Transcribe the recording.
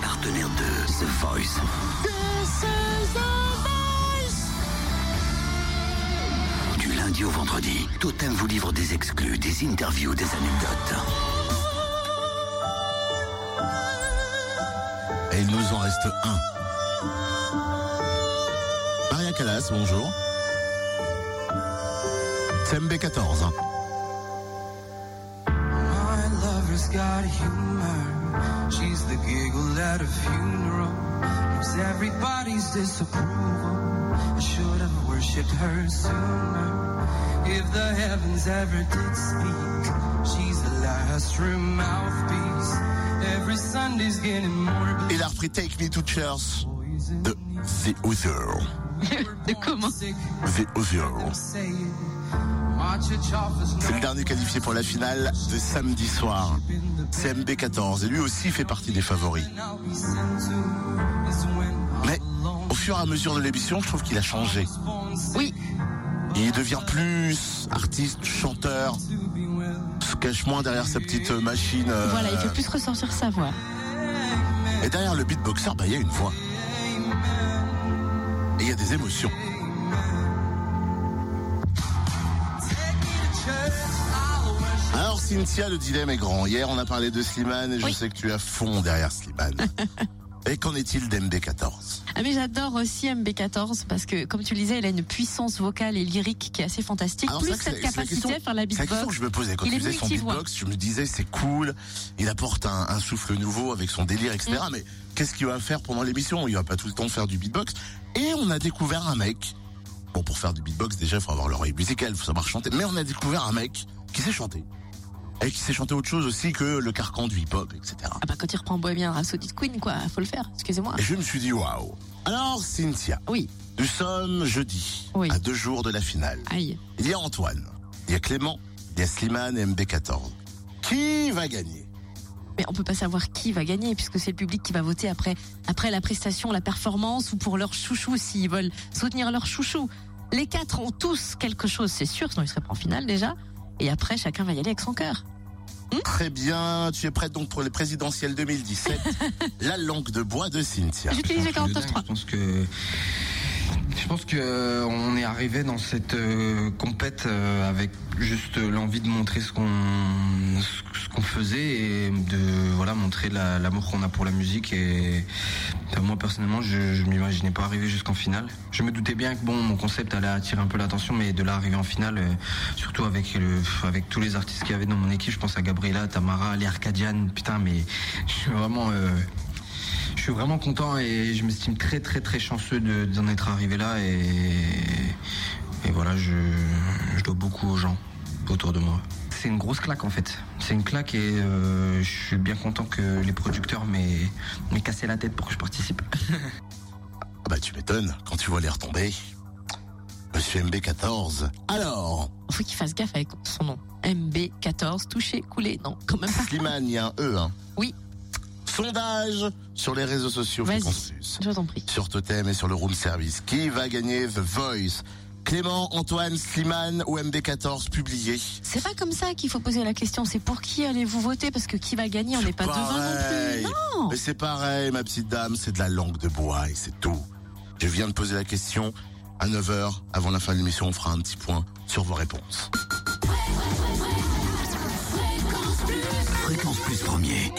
Partenaire de The Voice. This the voice. Du lundi au vendredi, Totem vous livre des exclus, des interviews, des anecdotes. Et il nous en reste un. Maria Callas, bonjour. CMB14. Barbara's got humor. She's the giggle at a funeral. Knows everybody's disapproval. I should have worshipped her sooner. If the heavens ever did speak, she's the last true mouthpiece. Every Sunday's getting more. Et l'a repris Take Me to Church de The Other. The Other. C'est le dernier qualifié pour la finale de samedi soir. C'est MB14 et lui aussi fait partie des favoris. Mais au fur et à mesure de l'émission, je trouve qu'il a changé. Oui, Il devient plus artiste, chanteur, se cache moins derrière sa petite machine. euh, voilà, il fait plus ressortir sa voix. Et derrière le beatboxer, bah, il y a une voix. Et il y a des émotions. Cynthia, le dilemme est grand. Hier, on a parlé de Slimane et je Oui. sais que tu es à fond derrière Slimane. et qu'en est-il d'MB14 Ah mais j'adore aussi MB14 parce que comme tu le disais, il a une puissance vocale et lyrique qui est assez fantastique. Alors, plus cette capacité question- à faire la C'est la question que beatbox. je me posais quand Il tu faisais son beatbox. Je me disais, c'est cool. Il apporte un, un souffle nouveau avec son délire, etc. Mm. Mais qu'est-ce qu'il va faire pendant l'émission? Il va pas tout le temps faire du beatbox. Et on a découvert un mec. Bon, pour faire du beatbox, déjà, il faut avoir l'oreille musicale, il faut savoir chanter. Mais on a découvert un mec qui sait chanter. Et qui sait chanter autre chose aussi que le carcan du hip-hop, etc. Ah bah quand il reprend Bohemian Rhapsody de Queen quoi, faut le faire. Excusez-moi. Et je me suis dit, waouh. Alors, Cynthia, Oui, nous sommes jeudi, Oui. à deux jours de la finale. aïe. Il y a Antoine, il y a Clément, il y a Slimane et MB14. Qui va gagner? Mais on peut pas savoir qui va gagner puisque c'est le public qui va voter après après la prestation, la performance ou pour leur chouchou s'ils veulent soutenir leur chouchou. Les quatre ont tous quelque chose, c'est sûr, sinon ils seraient pas en finale déjà. Et après, chacun va y aller avec son cœur. Très bien, tu es prête donc pour les présidentielles 2017. la langue de bois de Cynthia. J'utilise le Je pense que 49.3. Je pense que je pense que euh, on est arrivé dans cette euh, compète euh, avec juste l'envie de montrer ce qu'on ce qu'on faisait et de l'amour qu'on a pour la musique et moi personnellement je, je m'imaginais pas arriver jusqu'en finale. Je me doutais bien que bon mon concept allait attirer un peu l'attention mais de là arriver en finale euh, surtout avec le avec tous les artistes qu'il y avait dans mon équipe, je pense à Gabriela, Tamara, les Arcadian, putain mais je suis vraiment euh, je suis vraiment content et je m'estime très très très chanceux de- d'en être arrivé là et, et voilà, je, je dois beaucoup aux gens autour de moi. C'est une grosse claque en fait. C'est une claque et euh, je suis bien content que les producteurs m'aient m'aient cassé la tête pour que je participe. Ah bah tu m'étonnes quand tu vois les retombées. Monsieur MB14. Alors, Faut qu'il fasse gaffe avec son nom. MB14, touché, coulé, non, quand même pas. Slimane, il y a un E, hein. Oui. Sondage sur les réseaux sociaux Vas-y. Je t'en prie. Sur Totem et sur le Room Service. Qui va gagner The Voice? Clément, Antoine, Slimane ou MB14 publié C'est pas comme ça qu'il faut poser la question. C'est pour qui allez-vous voter? Parce que qui va gagner, on n'est pas devin non plus. Non. Mais c'est pareil, ma petite dame, c'est de la langue de bois et c'est tout. Je viens de poser la question à 9h. Avant la fin de l'émission, on fera un petit point sur vos réponses. Fréquence Plus premier.